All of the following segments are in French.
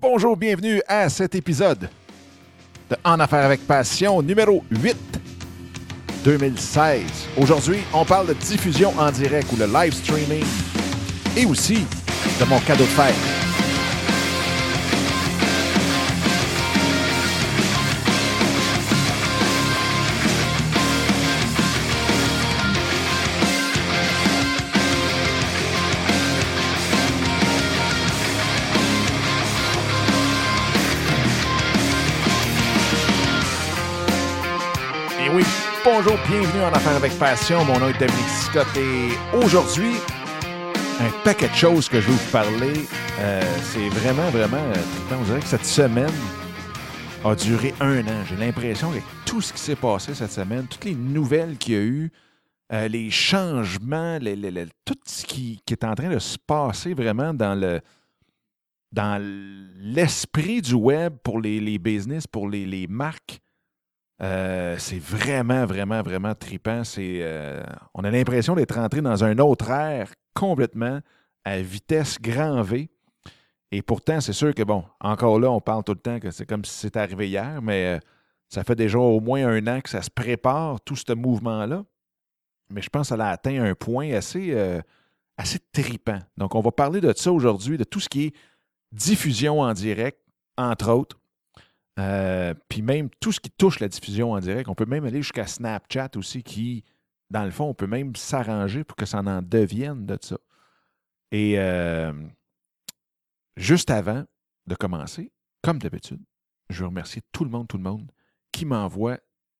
Bonjour, bienvenue à cet épisode de En Affaires avec Passion numéro 8 2016. Aujourd'hui, on parle de diffusion en direct ou le live streaming et aussi de mon cadeau de fête. Bienvenue en Affaires avec Passion. Mon nom est Dominique Scott et aujourd'hui, un paquet de choses que je vais vous parler. Euh, c'est vraiment, vraiment euh. On dirait que cette semaine a duré un an. J'ai l'impression que tout ce qui s'est passé cette semaine, toutes les nouvelles qu'il y a eu, euh, les changements, tout ce qui, qui est en train de se passer vraiment dans le dans l'esprit du web pour les, business, pour les marques, euh, c'est vraiment, vraiment, vraiment trippant. C'est, euh, on a l'impression d'être entré dans un autre ère complètement à vitesse grand V. Et pourtant, c'est sûr que, bon, encore là, on parle tout le temps que c'est comme si c'était arrivé hier, mais euh, ça fait déjà au moins un an que ça se prépare, tout ce mouvement-là. Mais je pense qu'elle a atteint un point assez, assez tripant. Donc, on va parler de ça aujourd'hui, de tout ce qui est diffusion en direct, entre autres. Euh, puis même tout ce qui touche la diffusion en direct, on peut même aller jusqu'à Snapchat aussi, qui, dans le fond, on peut même s'arranger pour que ça en devienne de ça. Et euh, juste avant de commencer, comme d'habitude, je veux remercier tout le monde, tout le monde qui m'envoie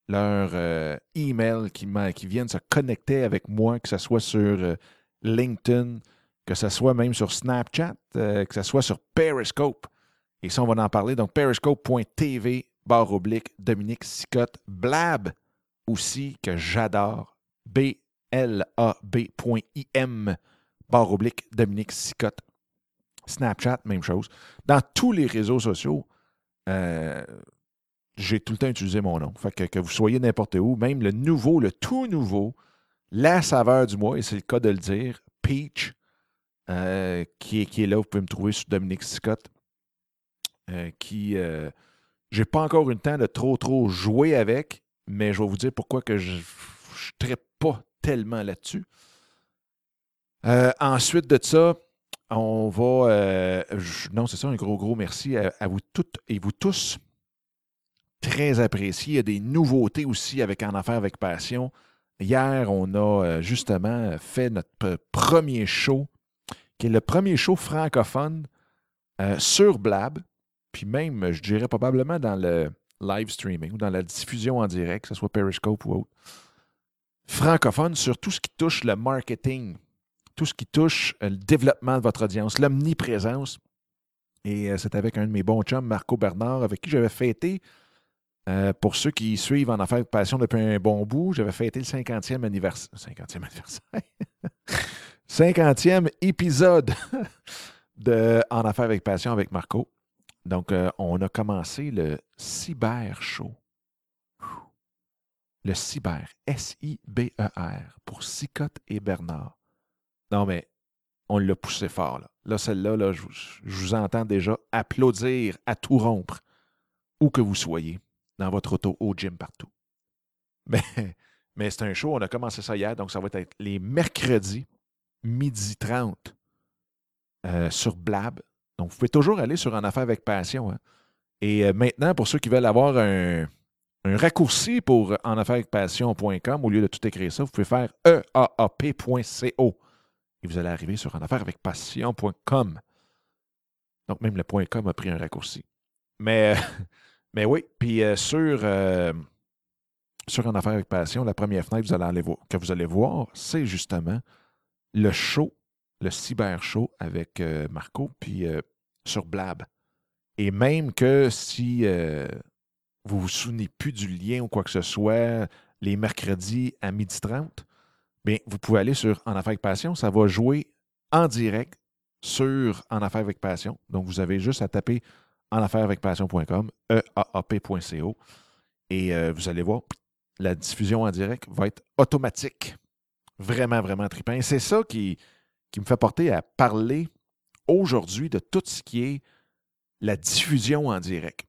leur euh, email, qui, qui viennent se connecter avec moi, que ce soit sur euh, LinkedIn, que ce soit même sur Snapchat, que ce soit sur Periscope. Et ça, on va en parler. Donc, periscope.tv, barre oblique, Dominique Sicotte, Blab aussi, que j'adore, B-L-A-B.im, barre oblique, Dominique Sicotte. Snapchat, même chose. Dans tous les réseaux sociaux, euh, j'ai tout le temps utilisé mon nom. Fait que, vous soyez n'importe où, même le nouveau, le tout nouveau, la saveur du mois, et c'est le cas de le dire, Peach, euh, qui, est, qui est là, vous pouvez me trouver sur Dominique Scott, euh, qui, euh, j'ai pas encore eu le temps de trop, trop jouer avec, mais je vais vous dire pourquoi que je ne traite pas tellement là-dessus. Euh, ensuite de ça, on va. euh, non, c'est ça, un gros, gros merci à, vous toutes et vous tous. Très apprécié. Il y a des nouveautés aussi avec En Affaires avec Passion. Hier, on a justement fait notre premier show, qui est le premier show francophone sur Blab, puis même, je dirais probablement dans le live streaming ou dans la diffusion en direct, que ce soit Periscope ou autre. Francophone sur tout ce qui touche le marketing, tout ce qui touche euh, le développement de votre audience, l'omniprésence. Et euh, c'est avec un de mes bons chums, Marco Bernard, avec qui j'avais fêté, euh, pour ceux qui suivent en affaires de passion depuis un bon bout, j'avais fêté le 50e anniversaire. 50e anniversaire. 50e épisode de En affaires avec passion avec Marco. Donc, euh, on a commencé le Cyber Show. Le Cyber, S-I-B-E-R, pour Sicotte et Bernard. Non, mais on l'a poussé fort. Là, là celle-là, là, je, vous- entends déjà applaudir à tout rompre, où que vous soyez, dans votre auto, au gym, partout. Mais, mais c'est un show, on a commencé ça hier, donc ça va être les mercredis, midi 30, euh, sur Blab. Donc, vous pouvez toujours aller sur En Affaires avec Passion. hein. Et euh, maintenant, pour ceux qui veulent avoir un, raccourci pour en affaires avec passion.com, au lieu de tout écrire ça, vous pouvez faire E eaap.co. Et vous allez arriver sur en affaires avec passion.com. Donc, même le .com a pris un raccourci. Mais, mais oui, puis euh, sur, euh, sur En affaires avec passion, la première fenêtre vous allez voir- que vous allez voir, c'est justement le show, le cyber show avec euh, Marco, puis euh, sur Blab. Et même que si euh, vous vous souvenez plus du lien ou quoi que ce soit, les mercredis à 12h30, bien, vous pouvez aller sur En Affaires avec Passion. Ça va jouer en direct sur En Affaires avec Passion. Donc, vous avez juste à taper en affaires avec passion.com, eaap.co, et euh, vous allez voir, la diffusion en direct va être automatique. Vraiment, vraiment trippant. Et c'est ça qui, qui me fait porter à parler aujourd'hui de tout ce qui est la diffusion en direct.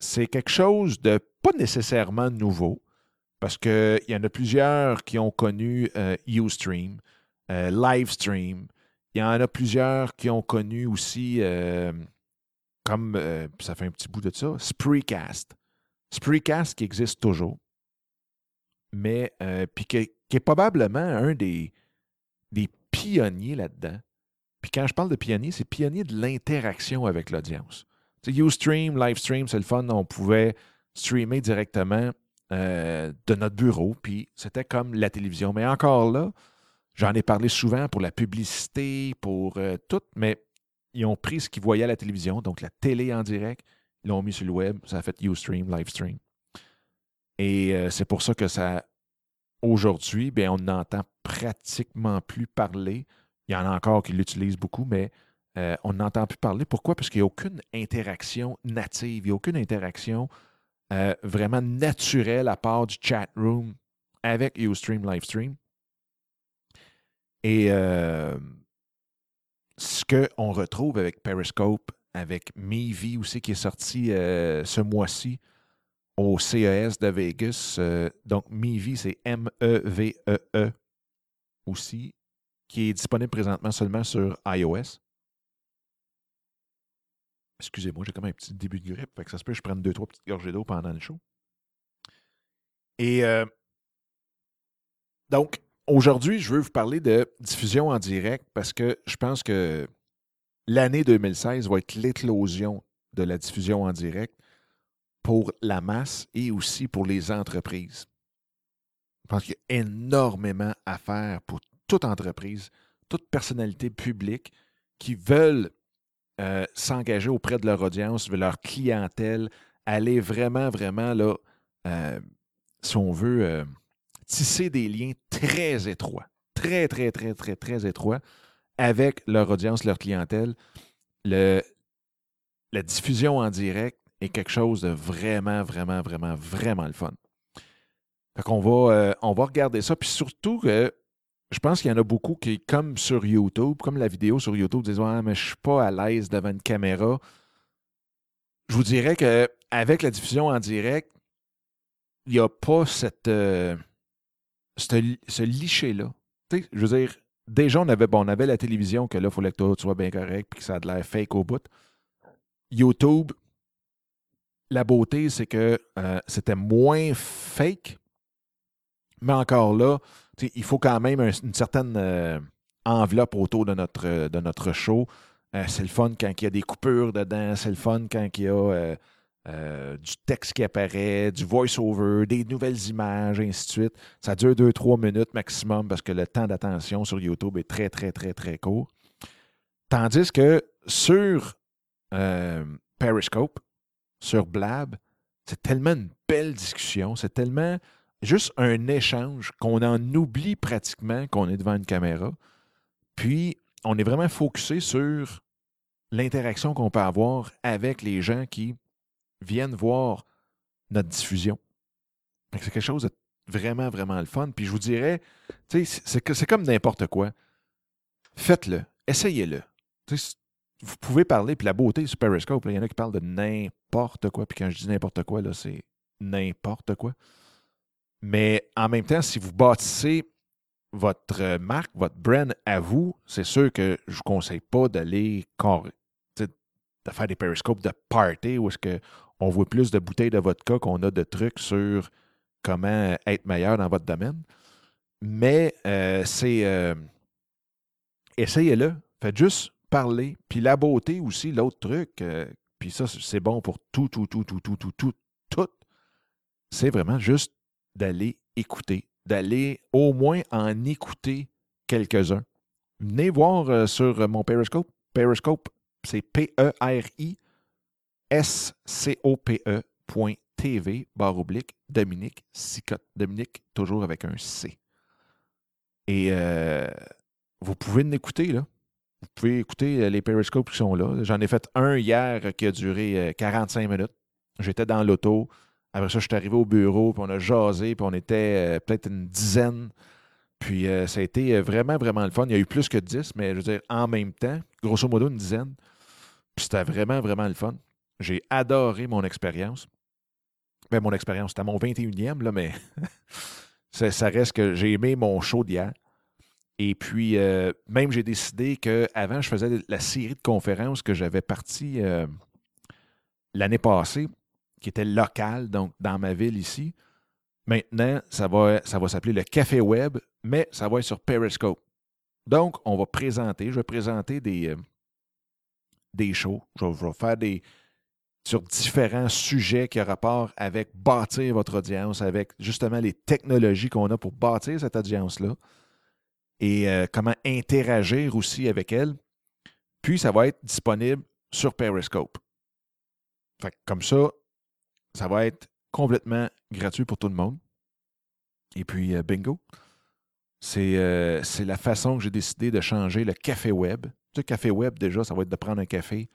C'est quelque chose de pas nécessairement nouveau, parce qu'il y en a plusieurs qui ont connu euh, Ustream, euh, Livestream. Il y en a plusieurs qui ont connu aussi, euh, comme ça fait un petit bout de ça, Spreecast. Spreecast qui existe toujours, mais puis qui, est probablement un des, des pionniers là-dedans. Puis quand je parle de pionnier, c'est pionnier de l'interaction avec l'audience. Ustream, Livestream, c'est le fun. On pouvait streamer directement euh, de notre bureau, puis c'était comme la télévision. Mais encore là, j'en ai parlé souvent pour la publicité, pour euh, tout, mais ils ont pris ce qu'ils voyaient à la télévision, donc la télé en direct, ils l'ont mis sur le web, ça a fait Ustream, Livestream. Et euh, c'est pour ça que ça, aujourd'hui, ben, on n'entend pratiquement plus parler. Il y en a encore qui l'utilisent beaucoup, mais on n'entend plus parler. Pourquoi? Parce qu'il n'y a aucune interaction native, il n'y a aucune interaction euh, vraiment naturel à part du chat room avec Ustream Livestream. Et euh, ce qu'on retrouve avec Periscope, avec Mevi aussi, qui est sorti euh, ce mois-ci au CES de Vegas. donc, Mevi, c'est M-E-V-E-E -E aussi, qui est disponible présentement seulement sur iOS. Excusez-moi, j'ai comme un petit début de grippe. Ça se peut que je prenne deux, trois petites gorgées d'eau pendant le show. Et euh, donc, aujourd'hui, je veux vous parler de diffusion en direct parce que je pense que l'année 2016 va être l'éclosion de la diffusion en direct pour la masse et aussi pour les entreprises. Je pense qu'il y a énormément à faire pour toute entreprise, toute personnalité publique qui veulent euh, s'engager auprès de leur audience, de leur clientèle, aller vraiment, vraiment, là, euh, si on veut, euh, tisser des liens très étroits, très, très, très, très, très étroits avec leur audience, leur clientèle. Le, la diffusion en direct est quelque chose de vraiment, vraiment, vraiment, vraiment le fun. Fait qu'on va, on va regarder ça. Puis surtout que je pense qu'il y en a beaucoup qui, comme sur YouTube, comme la vidéo sur YouTube, disent Ouais, mais je suis pas à l'aise devant une caméra. Je vous dirais qu'avec la diffusion en direct, il n'y a pas cette, euh, ce liché-là. Je veux dire, déjà, on avait, bon, on avait la télévision que là, il fallait que tout soit bien correct et que ça a de l'air fake au bout. YouTube, la beauté, c'est que euh, c'était moins fake, mais encore là, il faut quand même une certaine euh, enveloppe autour de notre, euh, show. C'est le fun quand il y a des coupures dedans, c'est le fun quand il y a du texte qui apparaît, du voice-over, des nouvelles images, et ainsi de suite. Ça dure 2-3 minutes maximum parce que le temps d'attention sur YouTube est très, très, très, très court. Tandis que sur Periscope, sur Blab, c'est tellement une belle discussion, c'est tellement juste un échange qu'on en oublie pratiquement qu'on est devant une caméra. Puis, on est vraiment focusé sur l'interaction qu'on peut avoir avec les gens qui viennent voir notre diffusion. C'est quelque chose de vraiment, vraiment le fun. Puis je vous dirais, c'est comme n'importe quoi. Faites-le. Essayez-le. Vous pouvez parler, puis la beauté sur Periscope, il y en a qui parlent de n'importe quoi. Puis quand je dis n'importe quoi, c'est n'importe quoi. Mais en même temps, si vous bâtissez votre marque, votre brand à vous, c'est sûr que je ne vous conseille pas d'aller de faire des périscopes de party où est-ce qu'on voit plus de bouteilles de vodka qu'on a de trucs sur comment être meilleur dans votre domaine. Mais euh, c'est. Euh, essayez-le. Faites juste parler. Puis la beauté aussi, l'autre truc, euh, puis ça, c'est bon pour tout, tout, tout, tout, tout, tout, tout, tout. C'est vraiment juste d'aller écouter, d'aller au moins en écouter quelques-uns. Venez voir euh, sur mon Periscope. Periscope, c'est P-E-R-I-S-C-O-P-E TV, barre oblique, Dominique Sicotte. Dominique, toujours avec un C. Et euh, vous pouvez l'écouter, là. Vous pouvez écouter euh, les Periscopes qui sont là. J'en ai fait un hier qui a duré 45 minutes. J'étais dans l'auto. Après ça, je suis arrivé au bureau, puis on a jasé, puis on était euh, peut-être une dizaine. Puis euh, ça a été euh, vraiment, vraiment le fun. Il y a eu plus que dix, mais je veux dire, en même temps, grosso modo, une dizaine. C'était vraiment, vraiment le fun. J'ai adoré mon expérience. Ben, mon expérience, c'était mon 21e, là, mais ça, reste que j'ai aimé mon show d'hier. Et puis, euh, même j'ai décidé qu'avant, je faisais la série de conférences que j'avais partie euh, l'année passée, qui était locale, donc dans ma ville ici. Maintenant, ça va, ça va s'appeler le Café Web, mais ça va être sur Periscope. Donc, on va présenter, je vais présenter des, euh, des shows. Je vais, faire des, sur différents sujets qui ont rapport avec bâtir votre audience, avec justement les technologies qu'on a pour bâtir cette audience-là et euh, comment interagir aussi avec elle. Puis, ça va être disponible sur Periscope. comme ça, ça va être complètement gratuit pour tout le monde. Et puis, euh, bingo. Euh, c'est la façon que j'ai décidé de changer le café web. Le café web, déjà, ça va être de prendre un café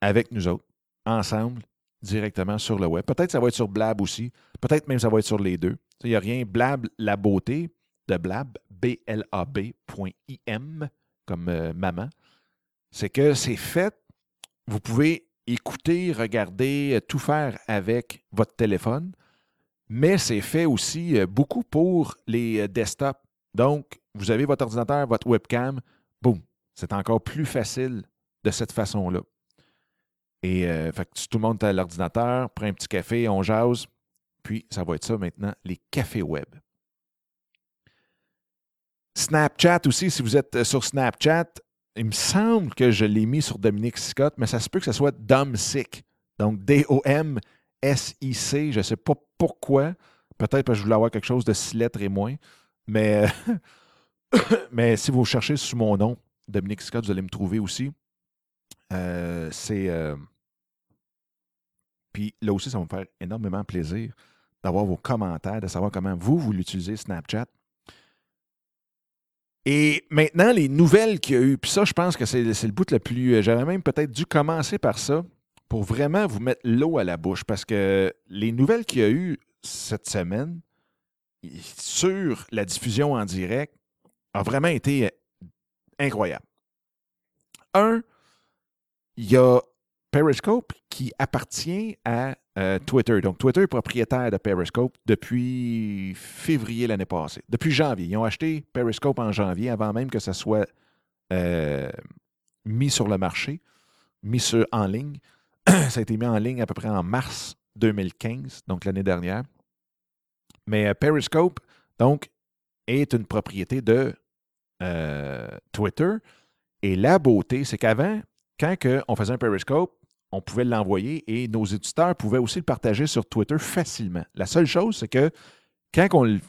avec nous autres ensemble directement sur le web. Peut-être que ça va être sur Blab aussi. Peut-être même que ça va être sur les deux. Il n'y a rien. Blab, la beauté de Blab, B-L-A-B.im, comme euh, maman, c'est que c'est fait. Vous pouvez écouter, regarder, euh, tout faire avec votre téléphone, mais c'est fait aussi euh, beaucoup pour les desktops. Donc, vous avez votre ordinateur, votre webcam, boum, c'est encore plus facile de cette façon-là. Et tout le monde est à l'ordinateur, prend un petit café, on jase. Puis, ça va être ça maintenant, les cafés web. Snapchat aussi, si vous êtes euh, sur Snapchat, il me semble que je l'ai mis sur Dominique Scott, mais ça se peut que ce soit Domsic. Donc, D-O-M-S-I-C. Je ne sais pas pourquoi. Peut-être que je voulais avoir quelque chose de six lettres et moins. Mais, mais si vous cherchez sous mon nom, Dominique Scott, vous allez me trouver aussi. Euh, c'est. Puis là aussi, ça va me faire énormément plaisir d'avoir vos commentaires, de savoir comment vous, vous l'utilisez, Snapchat. Et maintenant, les nouvelles qu'il y a eu, puis ça, je pense que c'est le bout le plus. Euh, j'aurais même peut-être dû commencer par ça pour vraiment vous mettre l'eau à la bouche parce que les nouvelles qu'il y a eu cette semaine sur la diffusion en direct ont vraiment été euh, incroyables. Un, il y a Periscope qui appartient à euh, Twitter. Donc, Twitter est propriétaire de Periscope depuis février l'année passée, depuis janvier. Ils ont acheté Periscope en janvier avant même que ça soit euh, mis sur le marché, mis en ligne. ça a été mis en ligne à peu près en mars 2015, donc l'année dernière. Mais euh, Periscope, donc, est une propriété de Twitter. Et la beauté, c'est qu'avant, quand on faisait un Periscope, on pouvait l'envoyer et nos éditeurs pouvaient aussi le partager sur Twitter facilement. La seule chose, c'est que quand on le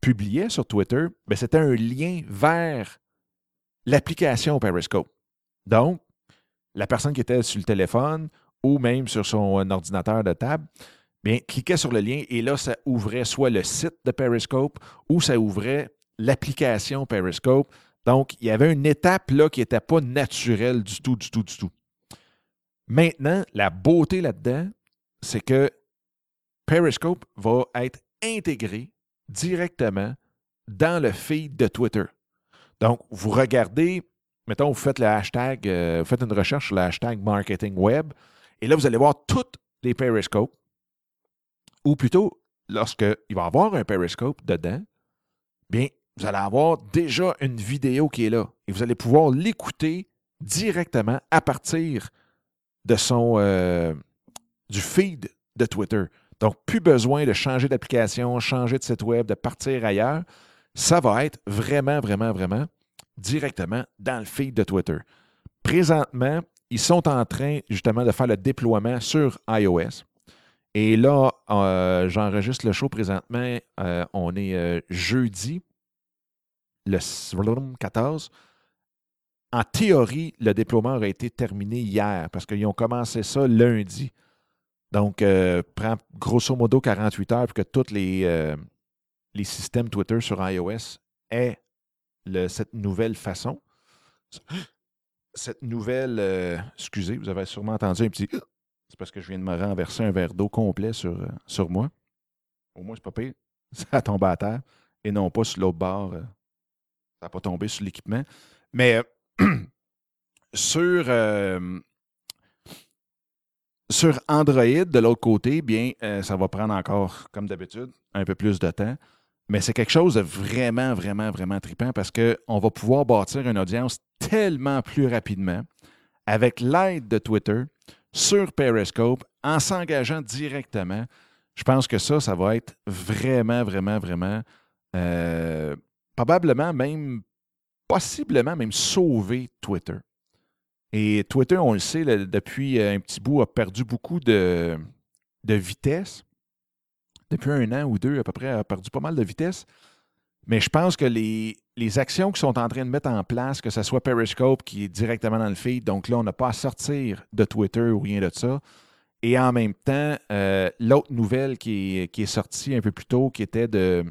publiait sur Twitter, ben, c'était un lien vers l'application Periscope. Donc, la personne qui était sur le téléphone ou même sur son ordinateur de table, bien, cliquait sur le lien et là, ça ouvrait soit le site de Periscope ou ça ouvrait l'application Periscope. Donc, il y avait une étape là qui n'était pas naturelle du tout, du tout, du tout. Maintenant, la beauté là-dedans, c'est que Periscope va être intégré directement dans le feed de Twitter. Donc, vous regardez, mettons, vous faites le hashtag, euh, vous faites une recherche sur le hashtag marketing web, et là, vous allez voir toutes les Periscopes, ou plutôt, lorsqu'il va y avoir un Periscope dedans, bien, vous allez avoir déjà une vidéo qui est là, et vous allez pouvoir l'écouter directement à partir de son, euh, du feed de Twitter. Donc, plus besoin de changer d'application, changer de site web, de partir ailleurs. Ça va être vraiment, vraiment, vraiment directement dans le feed de Twitter. Présentement, ils sont en train justement de faire le déploiement sur iOS. Et là, euh, j'enregistre le show présentement. Euh, on est jeudi, le 14. En théorie, le déploiement aurait été terminé hier parce qu'ils ont commencé ça lundi. Donc, euh, prend grosso modo 48 heures pour que tous les, euh, les systèmes Twitter sur iOS aient cette nouvelle façon. Cette nouvelle. Euh, excusez, vous avez sûrement entendu un petit. C'est parce que je viens de me renverser un verre d'eau complet sur, sur moi. Au moins, c'est pas pire. Ça tombe à terre et non pas sur l'autre bord. ça n'a pas tombé sur l'équipement. Mais sur, euh, Sur Android, de l'autre côté, bien, euh, ça va prendre encore, comme d'habitude, un peu plus de temps. Mais c'est quelque chose de vraiment, vraiment, vraiment trippant parce qu'on va pouvoir bâtir une audience tellement plus rapidement avec l'aide de Twitter sur Periscope en s'engageant directement. Je pense que ça, ça va être vraiment, vraiment, vraiment, euh, probablement même, possiblement même sauver Twitter. Et Twitter, on le sait, depuis un petit bout, a perdu beaucoup de, vitesse. Depuis un an ou deux, à peu près, a perdu pas mal de vitesse. Mais je pense que les, actions qui sont en train de mettre en place, que ce soit Periscope qui est directement dans le feed, donc là, on n'a pas à sortir de Twitter ou rien de ça. Et en même temps, euh, l'autre nouvelle qui qui est, sortie un peu plus tôt, qui était de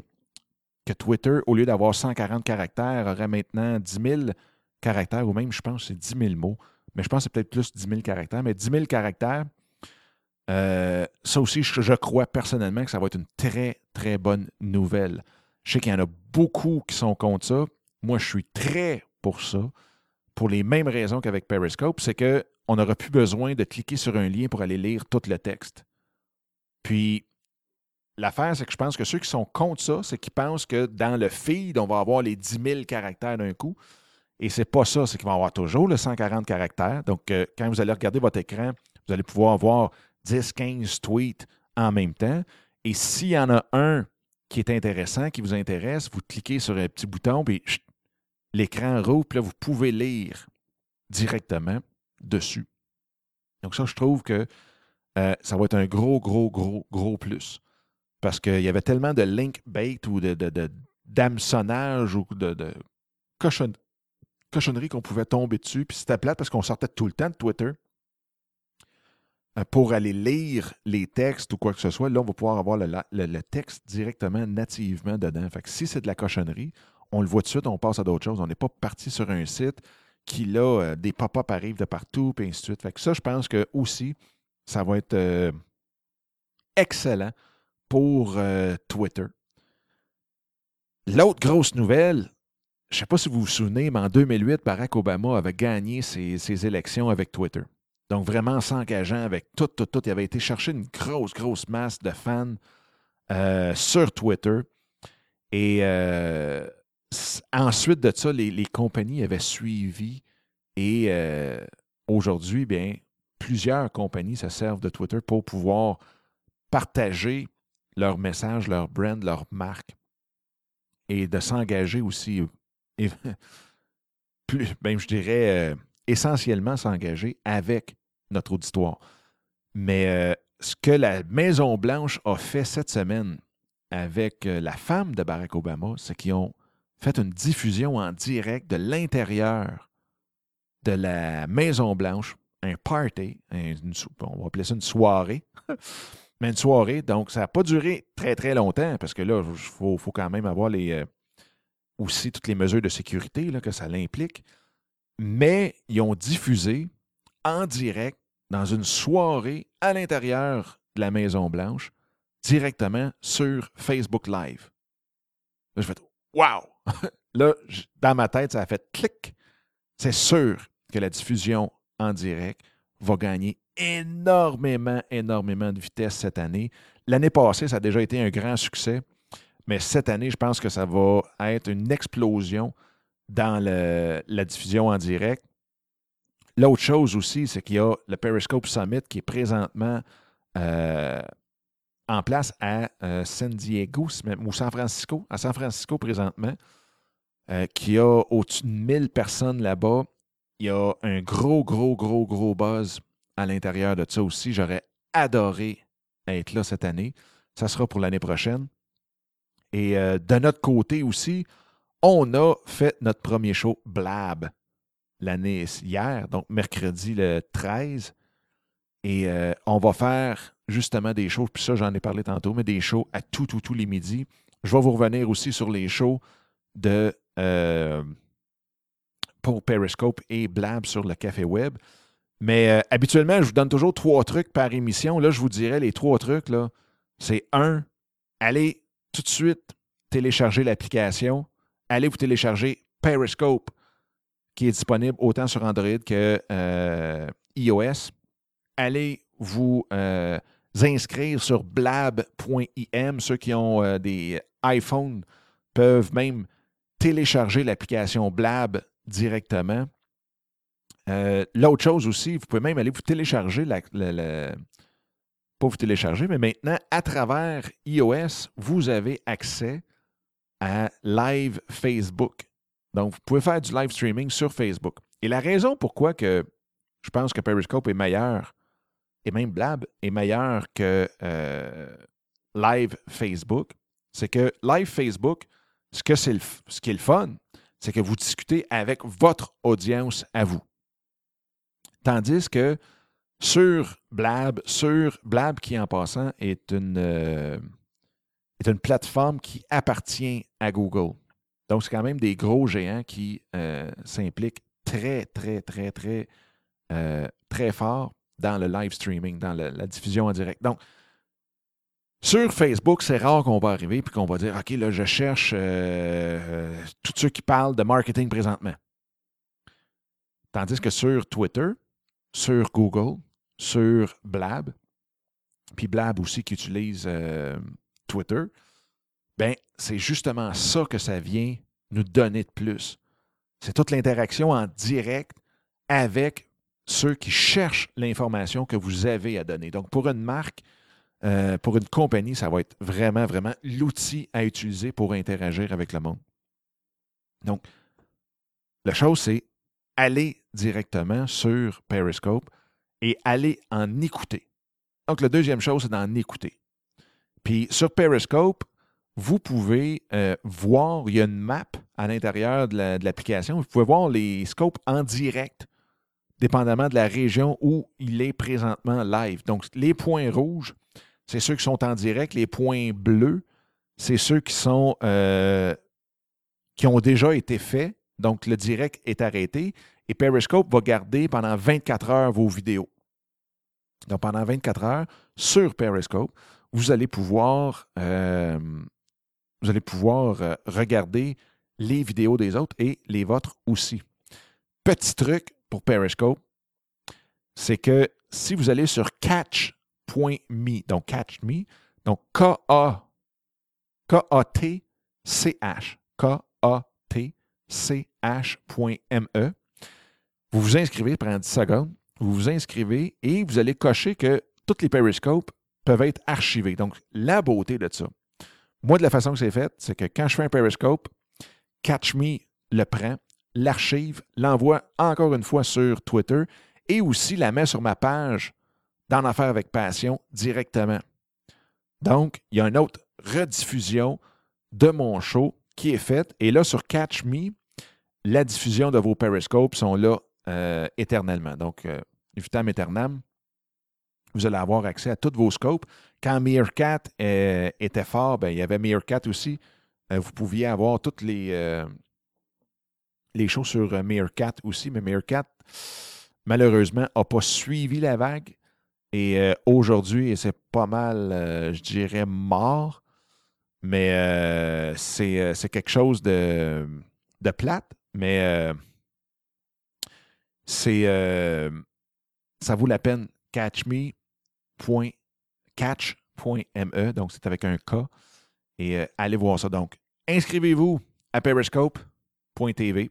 Twitter, au lieu d'avoir 140 caractères, aurait maintenant 10 000 caractères, ou même, je pense, c'est 10 000 mots. Mais je pense que c'est peut-être plus 10 000 caractères. Mais 10 000 caractères, euh, ça aussi, je, crois personnellement que ça va être une très, très bonne nouvelle. Je sais qu'il y en a beaucoup qui sont contre ça. Moi, je suis très pour ça, pour les mêmes raisons qu'avec Periscope, c'est qu'on n'aura plus besoin de cliquer sur un lien pour aller lire tout le texte. Puis, l'affaire, c'est que je pense que ceux qui sont contre ça, c'est qu'ils pensent que dans le feed, on va avoir les 10 000 caractères d'un coup. Et c'est pas ça, c'est qu'il va avoir toujours le 140 caractères. Donc, euh, quand vous allez regarder votre écran, vous allez pouvoir voir 10, 15 tweets en même temps. Et s'il y en a un qui est intéressant, qui vous intéresse, vous cliquez sur un petit bouton, puis l'écran roule, puis là, vous pouvez lire directement dessus. Donc, ça, je trouve que euh, ça va être un gros, gros, gros, gros plus. Parce qu'il y avait tellement de link bait ou de, d'hameçonnage ou de, de qu'on pouvait tomber dessus. Puis c'était plate parce qu'on sortait tout le temps de Twitter euh, pour aller lire les textes ou quoi que ce soit. Là, on va pouvoir avoir le, texte directement, nativement dedans. Fait que si c'est de la cochonnerie, on le voit tout de suite, on passe à d'autres choses. On n'est pas parti sur un site qui, là, euh, des pop-up arrivent de partout, puis ainsi de suite. Fait que ça, je pense que aussi, ça va être euh, excellent pour Twitter. L'autre grosse nouvelle, je ne sais pas si vous vous souvenez, mais en 2008, Barack Obama avait gagné ses, élections avec Twitter. Donc, vraiment s'engageant avec tout, tout, tout. Il avait été chercher une grosse, grosse masse de fans euh, sur Twitter. Et euh, ensuite de ça, les, compagnies avaient suivi. Et euh, aujourd'hui, bien, plusieurs compagnies se servent de Twitter pour pouvoir partager leur message, leur brand, leur marque et de s'engager aussi plus, ben, je dirais, euh, essentiellement s'engager avec notre auditoire. Mais euh, ce que la Maison-Blanche a fait cette semaine avec euh, la femme de Barack Obama, c'est qu'ils ont fait une diffusion en direct de l'intérieur de la Maison-Blanche, un party, on va appeler ça une soirée. Mais une soirée, donc ça n'a pas duré très, très longtemps, parce que là, il faut, faut, quand même avoir les, aussi toutes les mesures de sécurité là, que ça l'implique. Mais ils ont diffusé en direct dans une soirée à l'intérieur de la Maison-Blanche, directement sur Facebook Live. Là, je fais Wow! Là, dans ma tête, ça a fait clic. C'est sûr que la diffusion en direct va gagner énormément, énormément de vitesse cette année. L'année passée, ça a déjà été un grand succès. Mais cette année, je pense que ça va être une explosion dans la diffusion en direct. L'autre chose aussi, c'est qu'il y a le Periscope Summit qui est présentement euh, en place à euh, San Diego ou San Francisco, à San Francisco présentement, euh, qui a au-dessus de 1000 personnes là-bas. Il y a un gros, gros, gros, gros buzz à l'intérieur de ça aussi. J'aurais adoré être là cette année. Ça sera pour l'année prochaine. Et euh, de notre côté aussi, on a fait notre premier show Blab l'année hier, donc mercredi le 13. Et euh, on va faire justement des shows, puis ça j'en ai parlé tantôt, mais des shows à tout, tout, tous les midis. Je vais vous revenir aussi sur les shows de euh, pour Periscope et Blab sur le Café Web. Mais habituellement, je vous donne toujours trois trucs par émission. Là, je vous dirais les trois trucs, c'est un, allez tout de suite télécharger l'application. Allez vous télécharger Periscope, qui est disponible autant sur Android que euh, iOS. Allez vous euh, inscrire sur blab.im. Ceux qui ont euh, des iPhones peuvent même télécharger l'application Blab directement. Euh, l'autre chose aussi, vous pouvez même aller vous télécharger pas vous télécharger, mais maintenant, à travers iOS, vous avez accès à Live Facebook. Donc, vous pouvez faire du live streaming sur Facebook. Et la raison pourquoi que je pense que Periscope est meilleur, et même Blab est meilleur que euh, Live Facebook, c'est que Live Facebook, ce, que ce qui est le fun, c'est que vous discutez avec votre audience à vous. Tandis que sur Blab, sur Blab qui en passant est une, euh, est une plateforme qui appartient à Google. Donc, c'est quand même des gros géants qui euh, s'impliquent très, très, très, très, euh, très fort dans le live streaming, dans la diffusion en direct. Donc, sur Facebook, c'est rare qu'on va arriver et qu'on va dire OK, là, je cherche tous ceux qui parlent de marketing présentement. Tandis que sur Twitter, sur Google, sur Blab, puis Blab aussi qui utilise euh, Twitter, ben c'est justement ça que ça vient nous donner de plus. C'est toute l'interaction en direct avec ceux qui cherchent l'information que vous avez à donner. Donc, pour une marque, euh, pour une compagnie, ça va être vraiment, vraiment l'outil à utiliser pour interagir avec le monde. Donc, la chose, c'est aller directement sur Periscope et aller en écouter. Donc, la deuxième chose, c'est d'en écouter. Puis sur Periscope, vous pouvez euh, voir, il y a une map à l'intérieur de l'application. vous pouvez voir les scopes en direct, dépendamment de la région où il est présentement live. Donc, les points rouges, c'est ceux qui sont en direct. Les points bleus, c'est ceux qui sont euh, qui ont déjà été faits. Donc, le direct est arrêté. Et Periscope va garder pendant 24 heures vos vidéos. Donc, pendant 24 heures, sur Periscope, vous allez pouvoir, euh, vous allez pouvoir euh, regarder les vidéos des autres et les vôtres aussi. Petit truc pour Periscope, c'est que si vous allez sur catch.me, donc catch me, donc K-A, K-A-T-C-H, K-A-T-C-H.me, vous vous inscrivez, pendant 10 secondes, vous vous inscrivez et vous allez cocher que toutes les périscopes peuvent être archivés. Donc, la beauté de ça. Moi, de la façon que c'est fait, c'est que quand je fais un Periscope, Catch Me le prend, l'archive, l'envoie encore une fois sur Twitter et aussi la met sur ma page d'en affaire avec passion directement. Donc, il y a une autre rediffusion de mon show qui est faite. Et là, sur Catch Me, la diffusion de vos Periscopes sont là euh, éternellement. Donc, euh, vitam aeternam, vous allez avoir accès à tous vos scopes. Quand Meerkat euh, était fort, ben, il y avait Meerkat aussi. vous pouviez avoir toutes les, les choses sur Meerkat aussi, mais Meerkat, malheureusement, n'a pas suivi la vague. Et aujourd'hui, c'est pas mal, je dirais, mort. Mais c'est quelque chose de, de plate. Mais c'est euh, ça vaut la peine. Catchme.catch.me, donc c'est avec un K. Et euh, allez voir ça. Donc, inscrivez-vous à periscope.tv.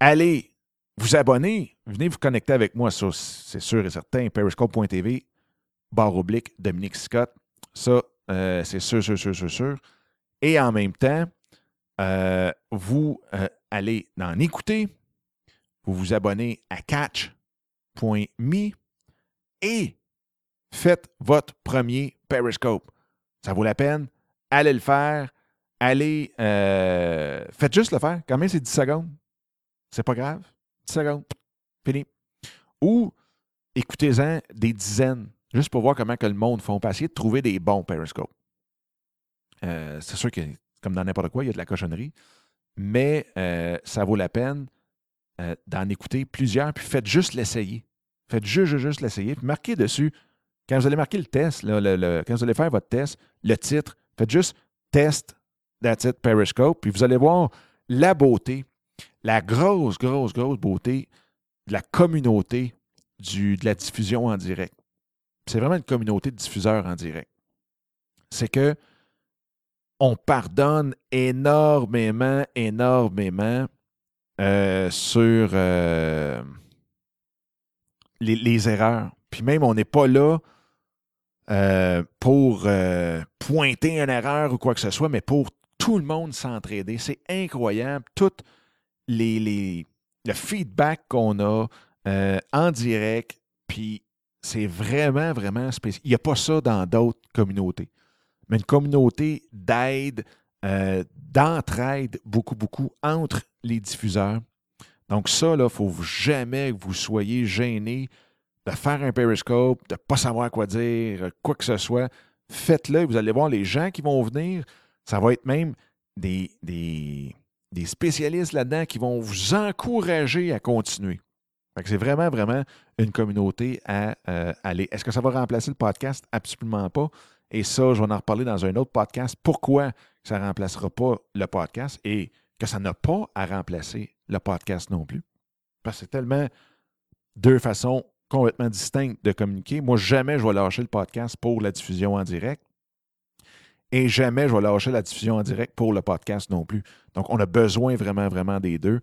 Allez vous abonner. Venez vous connecter avec moi, ça, c'est sûr et certain. Periscope.tv, barre oblique, Dominique Scott. Ça, euh, c'est sûr, sûr, sûr, sûr, sûr. Et en même temps, vous allez en écouter vous vous abonnez à catch.me et faites votre premier Periscope. Ça vaut la peine. Allez le faire. Allez, euh, faites juste le faire. Quand même, c'est 10 secondes. C'est pas grave. 10 secondes. Fini. Ou écoutez-en des dizaines, juste pour voir comment que le monde font. Essayer de trouver des bons Periscopes. Euh, c'est sûr que, comme dans n'importe quoi, il y a de la cochonnerie. Mais euh, ça vaut la peine euh, d'en écouter plusieurs, puis faites juste l'essayer. Faites juste, juste, l'essayer, puis marquez dessus. Quand vous allez marquer le test, quand vous allez faire votre test, le titre, faites juste test, that's it, Periscope, puis vous allez voir la beauté, la grosse, grosse, grosse beauté de la communauté du, de la diffusion en direct. c'est vraiment une communauté de diffuseurs en direct. C'est que on pardonne énormément, énormément euh, sur euh, les, erreurs. Puis même, on n'est pas là euh, pour pointer une erreur ou quoi que ce soit, mais pour tout le monde s'entraider. C'est incroyable. Tout les, le feedback qu'on a en direct, puis c'est vraiment, vraiment spécial. Il n'y a pas ça dans d'autres communautés mais une communauté d'aide, euh, d'entraide beaucoup, beaucoup entre les diffuseurs. Donc ça, il ne faut jamais que vous soyez gêné de faire un périscope, de ne pas savoir quoi dire, quoi que ce soit. Faites-le, vous allez voir les gens qui vont venir. Ça va être même des, des, spécialistes là-dedans qui vont vous encourager à continuer. C'est vraiment, vraiment une communauté à euh, aller. Est-ce que ça va remplacer le podcast? Absolument pas. Et ça, je vais en reparler dans un autre podcast. Pourquoi ça ne remplacera pas le podcast et que ça n'a pas à remplacer le podcast non plus? Parce que c'est tellement deux façons complètement distinctes de communiquer. Moi, jamais je vais lâcher le podcast pour la diffusion en direct. Et jamais je vais lâcher la diffusion en direct pour le podcast non plus. Donc, on a besoin vraiment, vraiment des deux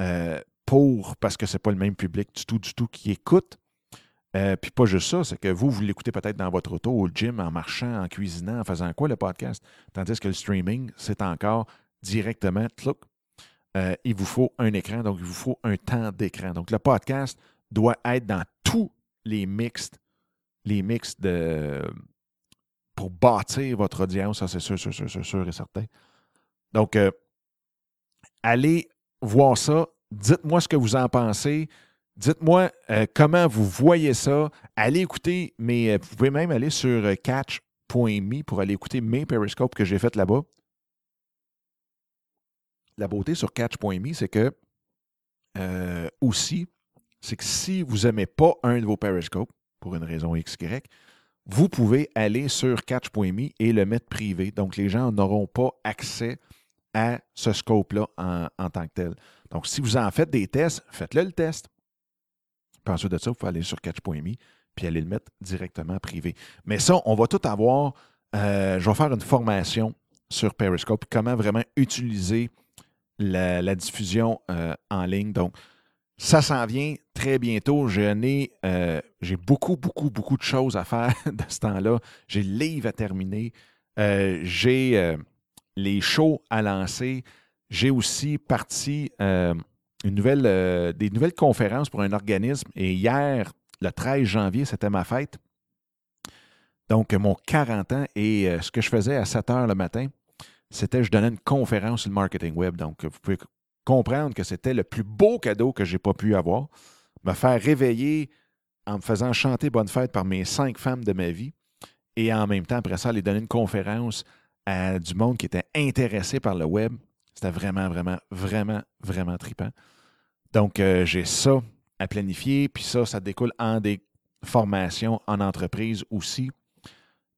euh, pour, parce que ce n'est pas le même public du tout, du tout qui écoute. Euh, puis pas juste ça, c'est que vous, vous l'écoutez peut-être dans votre auto, au gym, en marchant, en cuisinant, en faisant quoi le podcast? Tandis que le streaming, c'est encore directement, euh, il vous faut un écran, donc il vous faut un temps d'écran. Donc le podcast doit être dans tous les mixtes, les mix de pour bâtir votre audience, ça c'est sûr, sûr, sûr, sûr, et certain. Donc, euh, allez voir ça. Dites-moi ce que vous en pensez. Dites-moi euh, comment vous voyez ça. Allez écouter, mais euh, vous pouvez même aller sur catch.me pour aller écouter mes périscopes que j'ai fait là-bas. La beauté sur catch.me, c'est que aussi, c'est que si vous n'aimez pas un de vos périscopes, pour une raison XY, vous pouvez aller sur catch.me et le mettre privé. Donc, les gens n'auront pas accès à ce scope-là en, en, tant que tel. Donc, si vous en faites des tests, faites-le le test. Puis ensuite de ça, vous pouvez aller sur catch.me puis aller le mettre directement privé. Mais ça, on va tout avoir. Euh, je vais faire une formation sur Periscope, comment vraiment utiliser la, diffusion euh, en ligne. Donc, ça s'en vient très bientôt. Euh, j'ai beaucoup, beaucoup, beaucoup de choses à faire de ce temps-là. J'ai le livre à terminer. j'ai les shows à lancer. J'ai aussi parti une nouvelle, euh, des nouvelles conférences pour un organisme. Et hier, le 13 janvier, c'était ma fête. Donc, mon 40 ans. Et euh, ce que je faisais à 7 heures le matin, c'était je donnais une conférence sur le marketing web. Donc, vous pouvez comprendre que c'était le plus beau cadeau que je n'ai pas pu avoir. Me faire réveiller en me faisant chanter Bonne fête par mes cinq femmes de ma vie. Et en même temps, après ça, aller donner une conférence à du monde qui était intéressé par le web. C'était vraiment, vraiment, vraiment, vraiment trippant. Donc, euh, j'ai ça à planifier, puis ça, ça découle en des formations en entreprise aussi.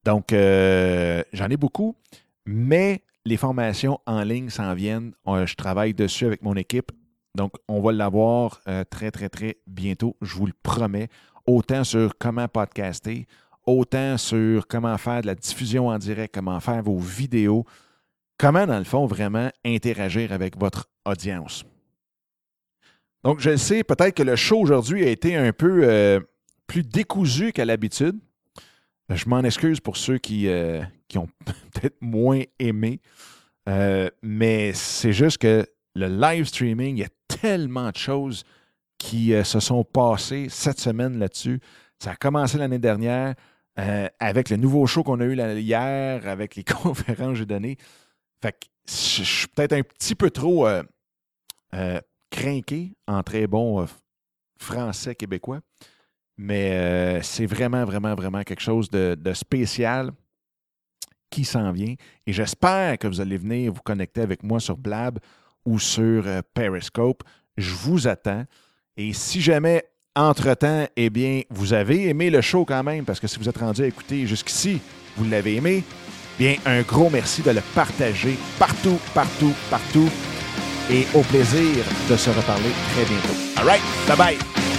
Donc, euh, j'en ai beaucoup, mais les formations en ligne s'en viennent. je travaille dessus avec mon équipe. Donc, on va l'avoir euh, très, très, très bientôt, je vous le promets. Autant sur comment podcaster, autant sur comment faire de la diffusion en direct, comment faire vos vidéos, comment, dans le fond, vraiment interagir avec votre audience. Donc, je sais, peut-être que le show aujourd'hui a été un peu euh, plus décousu qu'à l'habitude. Je m'en excuse pour ceux qui, euh, qui ont peut-être moins aimé. Euh, mais c'est juste que le live streaming, il y a tellement de choses qui se sont passées cette semaine là-dessus. Ça a commencé l'année dernière avec le nouveau show qu'on a eu hier, avec les conférences que j'ai données. Fait que je suis peut-être un petit peu trop crinqué en très bon euh, français québécois. Mais euh, c'est vraiment, vraiment, vraiment quelque chose de, spécial qui s'en vient. Et j'espère que vous allez venir vous connecter avec moi sur Blab ou sur euh, Periscope. Je vous attends. Et si jamais, entre-temps, eh bien, vous avez aimé le show quand même, parce que si vous êtes rendu à écouter jusqu'ici, vous l'avez aimé, bien, un gros merci de le partager partout, partout, partout et au plaisir de se reparler très bientôt. All right, bye bye.